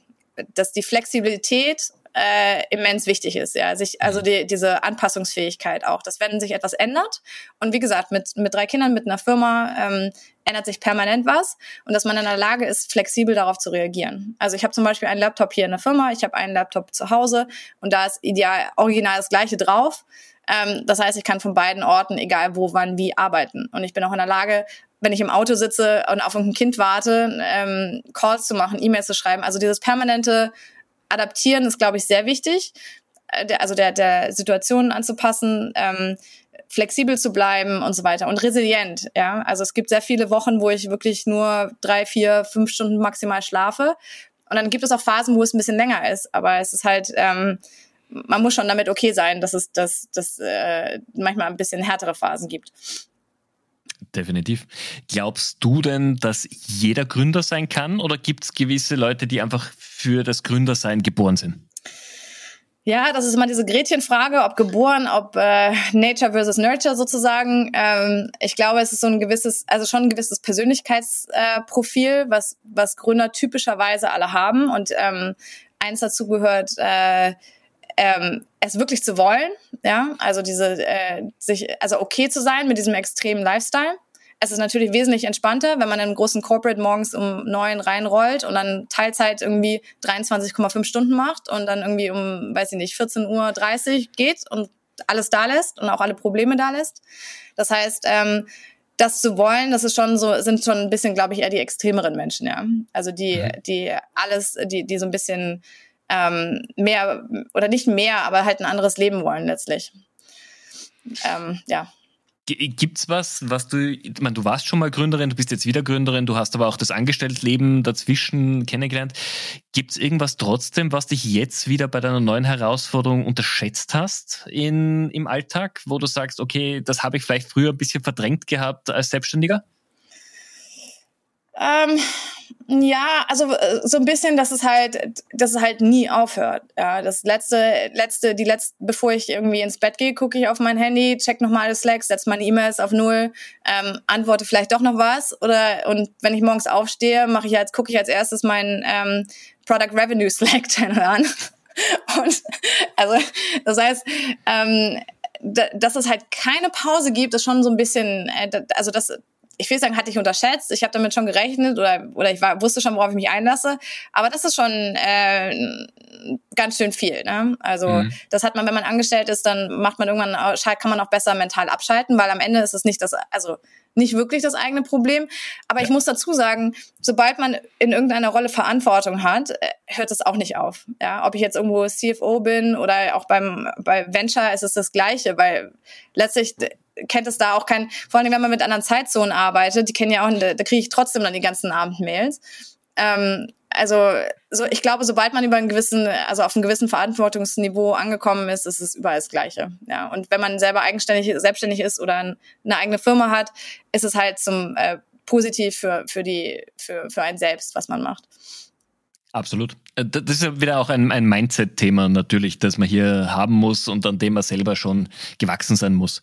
dass die Flexibilität äh, immens wichtig ist, ja, sich also die, diese Anpassungsfähigkeit auch, dass wenn sich etwas ändert und wie gesagt mit mit drei Kindern mit einer Firma ähm, ändert sich permanent was und dass man in der Lage ist flexibel darauf zu reagieren. Also ich habe zum Beispiel einen Laptop hier in der Firma, ich habe einen Laptop zu Hause und da ist ideal original das gleiche drauf. Ähm, das heißt, ich kann von beiden Orten, egal wo, wann, wie arbeiten und ich bin auch in der Lage wenn ich im Auto sitze und auf ein Kind warte, ähm, Calls zu machen, E-Mails zu schreiben. Also dieses permanente adaptieren ist, glaube ich, sehr wichtig. Äh, also der, der Situation anzupassen, ähm, flexibel zu bleiben und so weiter und resilient. Ja, also es gibt sehr viele Wochen, wo ich wirklich nur drei, vier, fünf Stunden maximal schlafe. Und dann gibt es auch Phasen, wo es ein bisschen länger ist. Aber es ist halt, ähm, man muss schon damit okay sein, dass es dass, dass, äh, manchmal ein bisschen härtere Phasen gibt. Definitiv. Glaubst du denn, dass jeder Gründer sein kann oder gibt es gewisse Leute, die einfach für das Gründersein geboren sind? Ja, das ist immer diese Gretchenfrage, ob geboren, ob äh, Nature versus Nurture sozusagen. Ähm, ich glaube, es ist so ein gewisses, also schon ein gewisses Persönlichkeitsprofil, äh, was, was Gründer typischerweise alle haben. Und ähm, eins dazu gehört, äh, ähm, es wirklich zu wollen, ja, also diese äh, sich, also okay zu sein mit diesem extremen Lifestyle. Es ist natürlich wesentlich entspannter, wenn man in einem großen Corporate morgens um neun reinrollt und dann Teilzeit irgendwie 23,5 Stunden macht und dann irgendwie um, weiß ich nicht, 14.30 Uhr geht und alles da lässt und auch alle Probleme da lässt. Das heißt, ähm, das zu wollen, das ist schon so, sind schon ein bisschen, glaube ich, eher die extremeren Menschen, ja. Also die, mhm. die alles, die, die so ein bisschen ähm, mehr oder nicht mehr, aber halt ein anderes Leben wollen letztlich. Ähm, ja. Gibt's was, was du, ich meine, du warst schon mal Gründerin, du bist jetzt wieder Gründerin, du hast aber auch das Angestelltleben dazwischen kennengelernt. Gibt's irgendwas trotzdem, was dich jetzt wieder bei deiner neuen Herausforderung unterschätzt hast in, im Alltag, wo du sagst, okay, das habe ich vielleicht früher ein bisschen verdrängt gehabt als Selbstständiger? Ähm, ja, also äh, so ein bisschen, dass es halt, dass es halt nie aufhört. Ja, das letzte, letzte, die letzte, bevor ich irgendwie ins Bett gehe, gucke ich auf mein Handy, check nochmal das Slack, setze meine E-Mails auf null, ähm, antworte vielleicht doch noch was oder und wenn ich morgens aufstehe, mache ich als gucke ich als erstes meinen ähm, Product Revenue Slack Channel an. und also das heißt, ähm, dass es halt keine Pause gibt, ist schon so ein bisschen, äh, also das ich will sagen, hatte ich unterschätzt. Ich habe damit schon gerechnet oder, oder ich war, wusste schon, worauf ich mich einlasse. Aber das ist schon äh, ganz schön viel. Ne? Also mhm. das hat man, wenn man angestellt ist, dann macht man irgendwann, kann man auch besser mental abschalten, weil am Ende ist es nicht das, also nicht wirklich das eigene Problem. Aber ja. ich muss dazu sagen, sobald man in irgendeiner Rolle Verantwortung hat, äh, hört es auch nicht auf. Ja, ob ich jetzt irgendwo CFO bin oder auch beim bei Venture ist es das Gleiche, weil letztlich kennt es da auch kein, vor allem wenn man mit anderen Zeitzonen arbeitet, die kennen ja auch, da, kriege ich trotzdem dann die ganzen Abendmails. Ähm, also so, ich glaube, sobald man über einen gewissen, also auf einem gewissen Verantwortungsniveau angekommen ist, ist es überall das Gleiche. Ja, und wenn man selber eigenständig, selbstständig ist oder eine eigene Firma hat, ist es halt zum äh, positiv für für die für für einen selbst, was man macht. Absolut. Äh, das ist ja wieder auch ein, ein Mindset-Thema natürlich, das man hier haben muss und an dem man selber schon gewachsen sein muss.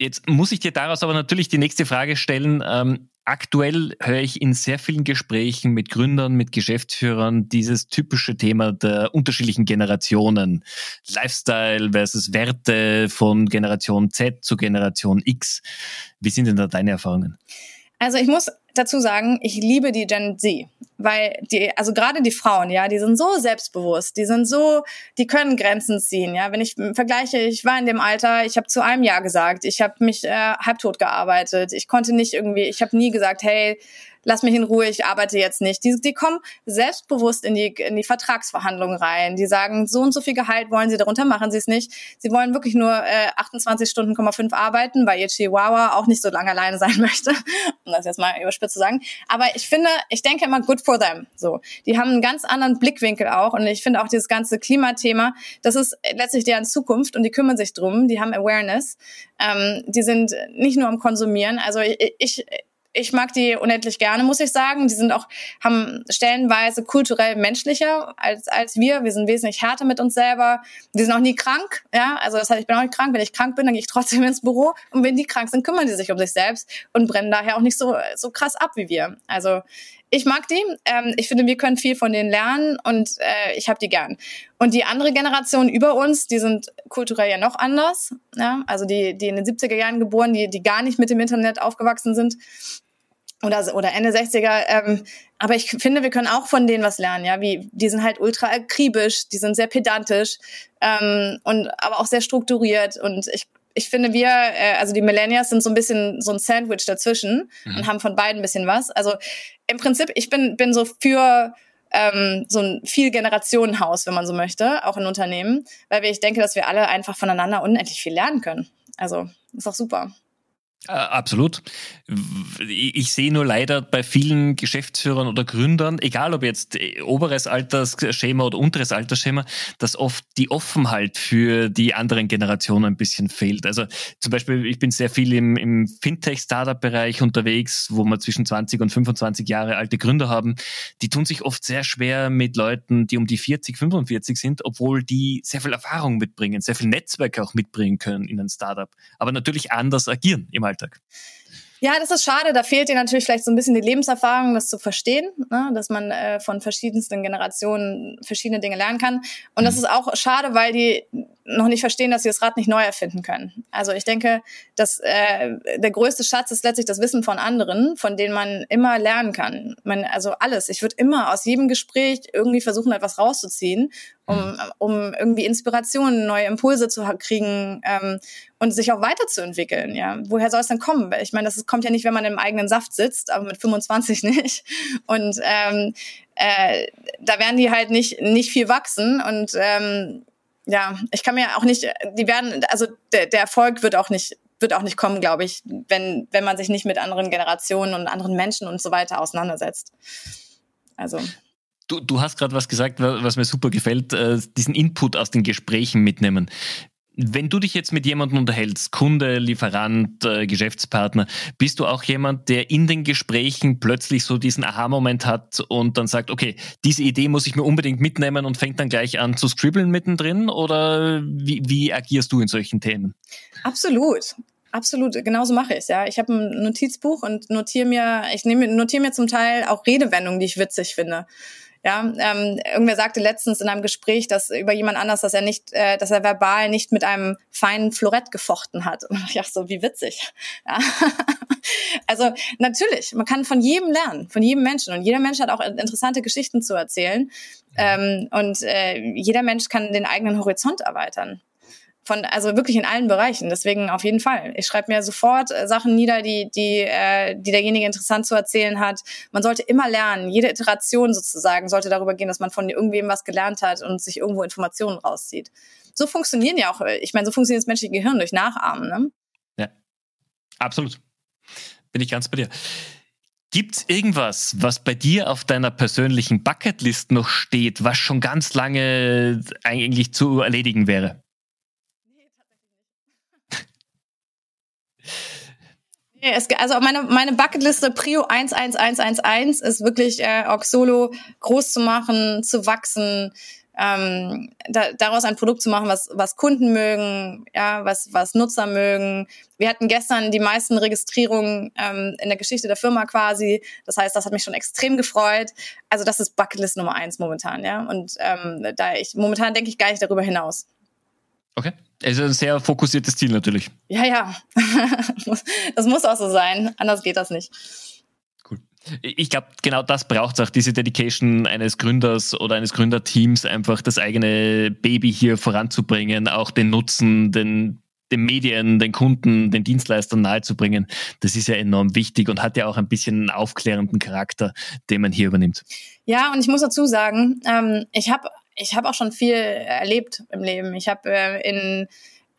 Jetzt muss ich dir daraus aber natürlich die nächste Frage stellen. Ähm, aktuell höre ich in sehr vielen Gesprächen mit Gründern, mit Geschäftsführern dieses typische Thema der unterschiedlichen Generationen. Lifestyle versus Werte von Generation Z zu Generation X. Wie sind denn da deine Erfahrungen? Also ich muss dazu sagen, ich liebe die Gen Z, weil die, also gerade die Frauen, ja, die sind so selbstbewusst, die sind so, die können Grenzen ziehen, ja. Wenn ich vergleiche, ich war in dem Alter, ich habe zu einem Jahr gesagt, ich habe mich äh, halbtot gearbeitet, ich konnte nicht irgendwie, ich habe nie gesagt, hey, lass mich in Ruhe, ich arbeite jetzt nicht. Die, die kommen selbstbewusst in die, in die Vertragsverhandlungen rein. Die sagen, so und so viel Gehalt wollen sie, darunter machen sie es nicht. Sie wollen wirklich nur äh, 28 Stunden, 5 arbeiten, weil ihr Chihuahua auch nicht so lange alleine sein möchte, um das jetzt mal überspitzt zu sagen. Aber ich finde, ich denke immer good for them. So, die haben einen ganz anderen Blickwinkel auch und ich finde auch dieses ganze Klimathema, das ist letztlich deren Zukunft und die kümmern sich drum, die haben Awareness. Ähm, die sind nicht nur am Konsumieren. Also ich, ich ich mag die unendlich gerne, muss ich sagen. Die sind auch, haben stellenweise kulturell menschlicher als, als wir. Wir sind wesentlich härter mit uns selber. Die sind auch nie krank, ja. Also das heißt, ich bin auch nicht krank. Wenn ich krank bin, dann gehe ich trotzdem ins Büro. Und wenn die krank sind, kümmern die sich um sich selbst und brennen daher auch nicht so, so krass ab wie wir. Also ich mag die. Ähm, ich finde, wir können viel von denen lernen und äh, ich habe die gern. Und die andere Generation über uns, die sind kulturell ja noch anders. Ja? Also die, die in den 70er Jahren geboren, die, die gar nicht mit dem Internet aufgewachsen sind oder, oder Ende 60er. Ähm, aber ich finde, wir können auch von denen was lernen. Ja, wie die sind halt ultra akribisch, die sind sehr pedantisch ähm, und aber auch sehr strukturiert. Und ich ich finde, wir, äh, also die Millennials sind so ein bisschen so ein Sandwich dazwischen mhm. und haben von beiden ein bisschen was. Also im Prinzip, ich bin, bin so für ähm, so ein Viel-Generationen-Haus, wenn man so möchte, auch in Unternehmen, weil ich denke, dass wir alle einfach voneinander unendlich viel lernen können. Also ist auch super. Äh, absolut. Ich sehe nur leider bei vielen Geschäftsführern oder Gründern, egal ob jetzt äh, oberes Altersschema oder unteres Altersschema, dass oft die Offenheit für die anderen Generationen ein bisschen fehlt. Also zum Beispiel, ich bin sehr viel im, im Fintech-Startup-Bereich unterwegs, wo wir zwischen 20 und 25 Jahre alte Gründer haben. Die tun sich oft sehr schwer mit Leuten, die um die 40, 45 sind, obwohl die sehr viel Erfahrung mitbringen, sehr viel Netzwerk auch mitbringen können in ein Startup, aber natürlich anders agieren im Alltag. Ja, das ist schade. Da fehlt dir natürlich vielleicht so ein bisschen die Lebenserfahrung, das zu verstehen, ne? dass man äh, von verschiedensten Generationen verschiedene Dinge lernen kann. Und das mhm. ist auch schade, weil die noch nicht verstehen, dass sie das Rad nicht neu erfinden können. Also ich denke, dass äh, der größte Schatz ist letztlich das Wissen von anderen, von denen man immer lernen kann. Man, also alles. Ich würde immer aus jedem Gespräch irgendwie versuchen, etwas rauszuziehen, um, mhm. um irgendwie Inspirationen, neue Impulse zu kriegen ähm, und sich auch weiterzuentwickeln. Ja, woher soll es denn kommen? Ich meine, das kommt ja nicht, wenn man im eigenen Saft sitzt, aber mit 25 nicht. Und ähm, äh, da werden die halt nicht nicht viel wachsen und ähm, ja, ich kann mir auch nicht, die werden, also der, der Erfolg wird auch nicht wird auch nicht kommen, glaube ich, wenn, wenn man sich nicht mit anderen Generationen und anderen Menschen und so weiter auseinandersetzt. Also. Du, du hast gerade was gesagt, was mir super gefällt, äh, diesen Input aus den Gesprächen mitnehmen. Wenn du dich jetzt mit jemandem unterhältst, Kunde, Lieferant, äh, Geschäftspartner, bist du auch jemand, der in den Gesprächen plötzlich so diesen Aha-Moment hat und dann sagt, okay, diese Idee muss ich mir unbedingt mitnehmen und fängt dann gleich an zu scribbeln mittendrin? Oder wie, wie agierst du in solchen Themen? Absolut. Absolut, genauso mache ich es, ja. Ich habe ein Notizbuch und notiere mir, ich nehme notiere mir zum Teil auch Redewendungen, die ich witzig finde. Ja, ähm, irgendwer sagte letztens in einem Gespräch, dass über jemand anders, dass er nicht, äh, dass er verbal nicht mit einem feinen Florett gefochten hat. Und ich dachte so, wie witzig. Ja. also natürlich, man kann von jedem lernen, von jedem Menschen. Und jeder Mensch hat auch interessante Geschichten zu erzählen. Ähm, und äh, jeder Mensch kann den eigenen Horizont erweitern. Von, also wirklich in allen Bereichen. Deswegen auf jeden Fall. Ich schreibe mir sofort äh, Sachen nieder, die, die, äh, die derjenige interessant zu erzählen hat. Man sollte immer lernen. Jede Iteration sozusagen sollte darüber gehen, dass man von irgendwem was gelernt hat und sich irgendwo Informationen rauszieht. So funktionieren ja auch, ich meine, so funktioniert das menschliche Gehirn durch Nachahmen. Ne? Ja, absolut. Bin ich ganz bei dir. Gibt's irgendwas, was bei dir auf deiner persönlichen Bucketlist noch steht, was schon ganz lange eigentlich zu erledigen wäre? Also meine, meine Bucketliste Prio 11111 ist wirklich äh, Oxolo groß zu machen, zu wachsen, ähm, da, daraus ein Produkt zu machen, was, was Kunden mögen, ja, was, was Nutzer mögen. Wir hatten gestern die meisten Registrierungen ähm, in der Geschichte der Firma quasi. Das heißt, das hat mich schon extrem gefreut. Also das ist Bucketlist Nummer eins momentan, ja. Und ähm, da ich momentan denke ich gar nicht darüber hinaus. Okay. Also ein sehr fokussiertes Ziel natürlich. Ja, ja. das muss auch so sein. Anders geht das nicht. Cool. Ich glaube, genau das braucht es auch, diese Dedication eines Gründers oder eines Gründerteams, einfach das eigene Baby hier voranzubringen, auch den Nutzen, den, den Medien, den Kunden, den Dienstleistern nahezubringen. Das ist ja enorm wichtig und hat ja auch ein bisschen einen aufklärenden Charakter, den man hier übernimmt. Ja, und ich muss dazu sagen, ähm, ich habe ich habe auch schon viel erlebt im Leben. Ich habe äh, in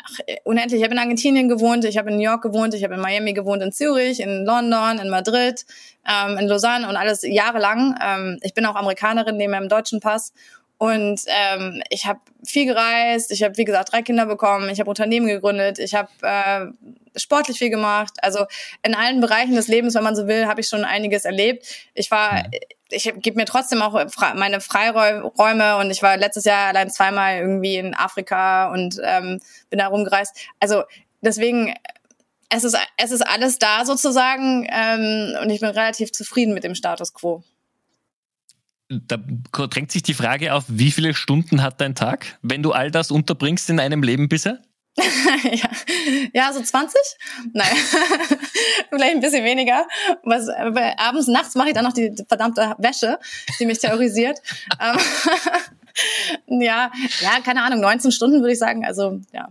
ach, unendlich, ich habe in Argentinien gewohnt, ich habe in New York gewohnt, ich habe in Miami gewohnt, in Zürich, in London, in Madrid, ähm, in Lausanne und alles jahrelang. Ähm, ich bin auch Amerikanerin neben meinem deutschen Pass. Und ähm, ich habe viel gereist, ich habe, wie gesagt, drei Kinder bekommen, ich habe Unternehmen gegründet, ich habe äh, sportlich viel gemacht. Also in allen Bereichen des Lebens, wenn man so will, habe ich schon einiges erlebt. Ich war. Ich gebe mir trotzdem auch meine Freiräume und ich war letztes Jahr allein zweimal irgendwie in Afrika und ähm, bin da rumgereist. Also deswegen es ist, es ist alles da sozusagen ähm, und ich bin relativ zufrieden mit dem Status quo da drängt sich die Frage auf, wie viele Stunden hat dein Tag, wenn du all das unterbringst in einem Leben bisher? ja. ja, so 20? Nein, vielleicht ein bisschen weniger. Was, abends, nachts mache ich dann noch die verdammte Wäsche, die mich terrorisiert. Ähm, ja, ja, keine Ahnung, 19 Stunden würde ich sagen. Also ja.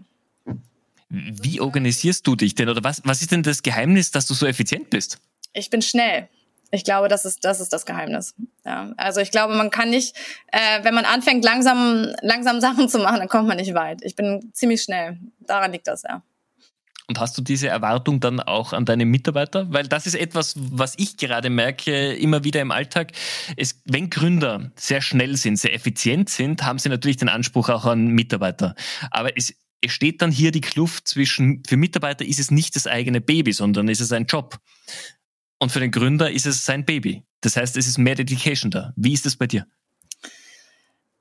Wie organisierst du dich denn oder was, was ist denn das Geheimnis, dass du so effizient bist? Ich bin schnell. Ich glaube, das ist das ist das Geheimnis. Ja, also ich glaube, man kann nicht, äh, wenn man anfängt langsam langsam Sachen zu machen, dann kommt man nicht weit. Ich bin ziemlich schnell. Daran liegt das ja. Und hast du diese Erwartung dann auch an deine Mitarbeiter? Weil das ist etwas, was ich gerade merke, immer wieder im Alltag. Es, wenn Gründer sehr schnell sind, sehr effizient sind, haben sie natürlich den Anspruch auch an Mitarbeiter. Aber es, es steht dann hier die Kluft zwischen, für Mitarbeiter ist es nicht das eigene Baby, sondern ist es ein Job. Und für den Gründer ist es sein Baby. Das heißt, es ist mehr Dedication da. Wie ist das bei dir?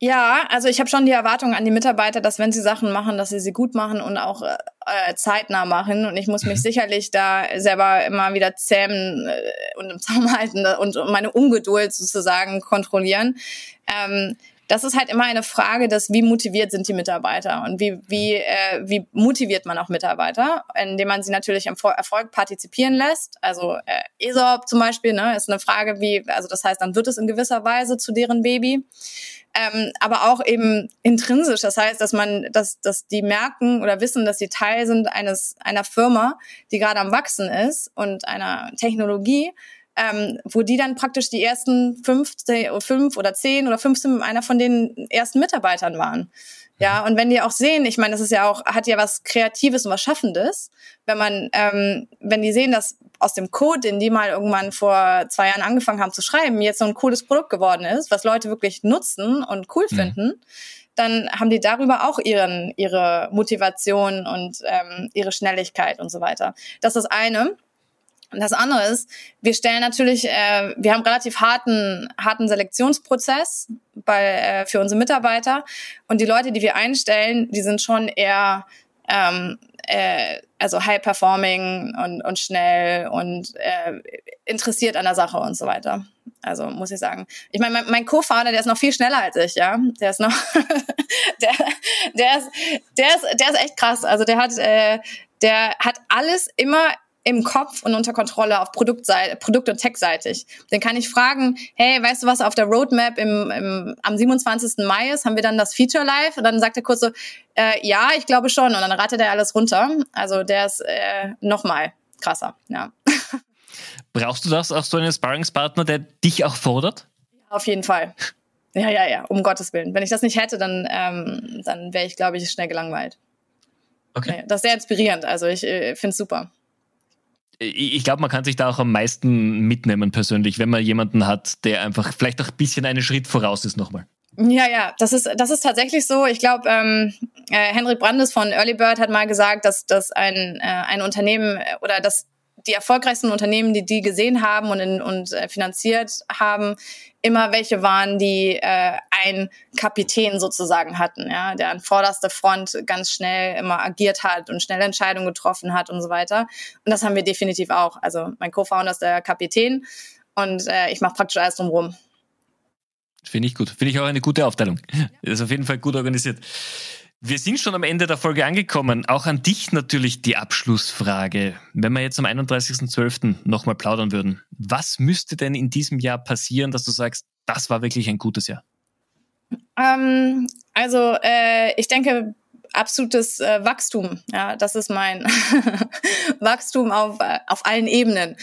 Ja, also ich habe schon die Erwartung an die Mitarbeiter, dass wenn sie Sachen machen, dass sie sie gut machen und auch äh, zeitnah machen. Und ich muss mich mhm. sicherlich da selber immer wieder zähmen äh, und im Zaum halten und meine Ungeduld sozusagen kontrollieren. Ähm, das ist halt immer eine Frage des, wie motiviert sind die Mitarbeiter und wie, wie, äh, wie motiviert man auch Mitarbeiter, indem man sie natürlich am Erfolg partizipieren lässt. Also äh, ESOP zum Beispiel, ne, ist eine Frage, wie, also das heißt, dann wird es in gewisser Weise zu deren Baby. Ähm, aber auch eben intrinsisch. Das heißt, dass man, dass, dass die merken oder wissen, dass sie Teil sind eines einer Firma, die gerade am wachsen ist und einer Technologie, ähm, wo die dann praktisch die ersten fünf, fünf oder zehn oder 15 einer von den ersten Mitarbeitern waren. Ja, und wenn die auch sehen, ich meine, das ist ja auch, hat ja was Kreatives und was Schaffendes, wenn man, ähm, wenn die sehen, dass aus dem Code, den die mal irgendwann vor zwei Jahren angefangen haben zu schreiben, jetzt so ein cooles Produkt geworden ist, was Leute wirklich nutzen und cool mhm. finden, dann haben die darüber auch ihren, ihre Motivation und ähm, ihre Schnelligkeit und so weiter. Das ist das eine. Und das andere ist, wir stellen natürlich, äh, wir haben relativ harten, harten Selektionsprozess bei, äh, für unsere Mitarbeiter. Und die Leute, die wir einstellen, die sind schon eher ähm, äh, also high performing und, und schnell und äh, interessiert an der Sache und so weiter. Also muss ich sagen. Ich meine, mein, mein Co-Founder, der ist noch viel schneller als ich, ja. Der ist noch, der, der ist, der ist, der ist echt krass. Also der hat, äh, der hat alles immer im Kopf und unter Kontrolle auf Produktseite, Produkt- und Tech-seitig. Dann kann ich fragen, hey, weißt du, was auf der Roadmap im, im, am 27. Mai ist? Haben wir dann das Feature live? Und dann sagt er kurz so, äh, ja, ich glaube schon. Und dann ratet er alles runter. Also der ist äh, noch mal krasser, ja. Brauchst du das auch so einen Sparringspartner, der dich auch fordert? Auf jeden Fall. Ja, ja, ja, um Gottes Willen. Wenn ich das nicht hätte, dann, ähm, dann wäre ich, glaube ich, schnell gelangweilt. Okay. Das ist sehr inspirierend. Also ich äh, finde es super ich glaube, man kann sich da auch am meisten mitnehmen persönlich, wenn man jemanden hat, der einfach vielleicht auch ein bisschen einen Schritt voraus ist nochmal. Ja, ja, das ist, das ist tatsächlich so. Ich glaube, ähm, äh, Henrik Brandes von Early Bird hat mal gesagt, dass, dass ein, äh, ein Unternehmen äh, oder dass die erfolgreichsten Unternehmen, die die gesehen haben und, in, und äh, finanziert haben, immer welche waren, die äh, ein Kapitän sozusagen hatten, ja, der an vorderster Front ganz schnell immer agiert hat und schnell Entscheidungen getroffen hat und so weiter. Und das haben wir definitiv auch. Also mein Co-Founder ist der Kapitän und äh, ich mache praktisch alles drumherum. Finde ich gut. Finde ich auch eine gute Aufteilung. Ist auf jeden Fall gut organisiert. Wir sind schon am Ende der Folge angekommen. Auch an dich natürlich die Abschlussfrage. Wenn wir jetzt am 31.12. nochmal plaudern würden, was müsste denn in diesem Jahr passieren, dass du sagst, das war wirklich ein gutes Jahr? Ähm, also äh, ich denke, absolutes äh, Wachstum. Ja, das ist mein Wachstum auf, äh, auf allen Ebenen.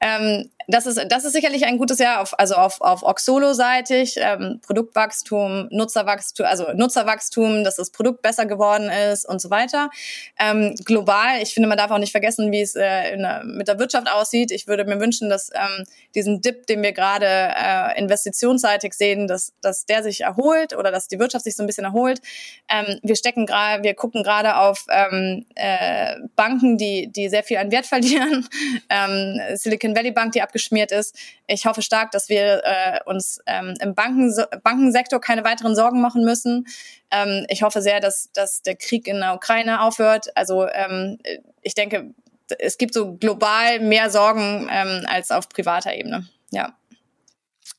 Ähm, das ist, das ist sicherlich ein gutes Jahr, auf, also auf, auf Oxolo-seitig, ähm, Produktwachstum, Nutzerwachstum, also Nutzerwachstum, dass das Produkt besser geworden ist und so weiter. Ähm, global, ich finde, man darf auch nicht vergessen, wie es äh, in, mit der Wirtschaft aussieht. Ich würde mir wünschen, dass ähm, diesen Dip, den wir gerade äh, investitionsseitig sehen, dass, dass der sich erholt oder dass die Wirtschaft sich so ein bisschen erholt. Ähm, wir stecken gerade, wir gucken gerade auf ähm, äh, Banken, die, die sehr viel an Wert verlieren. ähm, Silicon Valley Bank, die ab abgeschmiert ist. Ich hoffe stark, dass wir äh, uns ähm, im Banken, Bankensektor keine weiteren Sorgen machen müssen. Ähm, ich hoffe sehr, dass, dass der Krieg in der Ukraine aufhört. Also ähm, ich denke, es gibt so global mehr Sorgen ähm, als auf privater Ebene. Ja.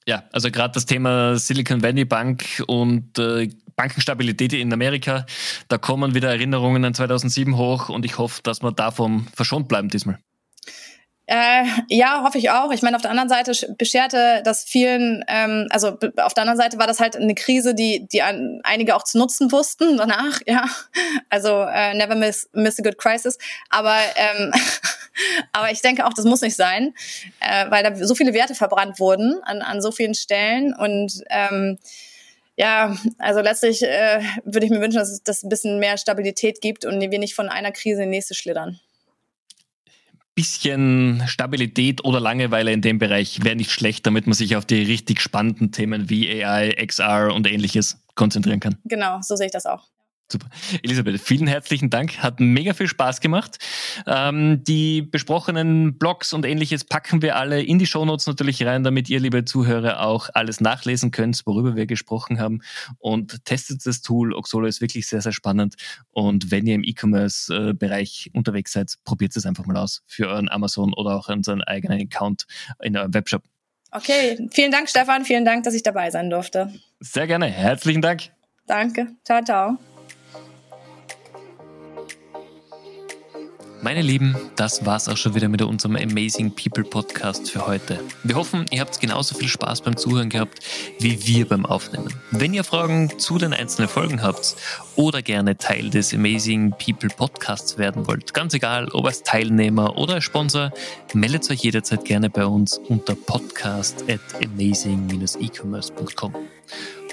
Ja, also gerade das Thema Silicon Valley Bank und äh, Bankenstabilität in Amerika, da kommen wieder Erinnerungen an 2007 hoch und ich hoffe, dass wir davon verschont bleiben diesmal. Äh, ja, hoffe ich auch. Ich meine, auf der anderen Seite bescherte das vielen, ähm, also auf der anderen Seite war das halt eine Krise, die, die an, einige auch zu nutzen wussten danach, ja. Also äh, never miss, miss a good crisis. Aber, ähm, aber ich denke auch, das muss nicht sein, äh, weil da so viele Werte verbrannt wurden an, an so vielen Stellen und ähm, ja, also letztlich äh, würde ich mir wünschen, dass es, dass ein bisschen mehr Stabilität gibt und wir nicht von einer Krise in die nächste schlittern bisschen Stabilität oder Langeweile in dem Bereich wäre nicht schlecht, damit man sich auf die richtig spannenden Themen wie AI, XR und ähnliches konzentrieren kann. Genau, so sehe ich das auch. Super. Elisabeth, vielen herzlichen Dank. Hat mega viel Spaß gemacht. Ähm, die besprochenen Blogs und ähnliches packen wir alle in die Shownotes natürlich rein, damit ihr, liebe Zuhörer, auch alles nachlesen könnt, worüber wir gesprochen haben. Und testet das Tool. Oxolo ist wirklich sehr, sehr spannend. Und wenn ihr im E-Commerce-Bereich unterwegs seid, probiert es einfach mal aus für euren Amazon oder auch unseren eigenen Account in eurem Webshop. Okay, vielen Dank, Stefan. Vielen Dank, dass ich dabei sein durfte. Sehr gerne. Herzlichen Dank. Danke. Ciao, ciao. Meine Lieben, das war's auch schon wieder mit unserem Amazing People Podcast für heute. Wir hoffen, ihr habt genauso viel Spaß beim Zuhören gehabt wie wir beim Aufnehmen. Wenn ihr Fragen zu den einzelnen Folgen habt oder gerne Teil des Amazing People Podcasts werden wollt, ganz egal, ob als Teilnehmer oder als Sponsor, meldet euch jederzeit gerne bei uns unter podcast at amazing-ecommerce.com.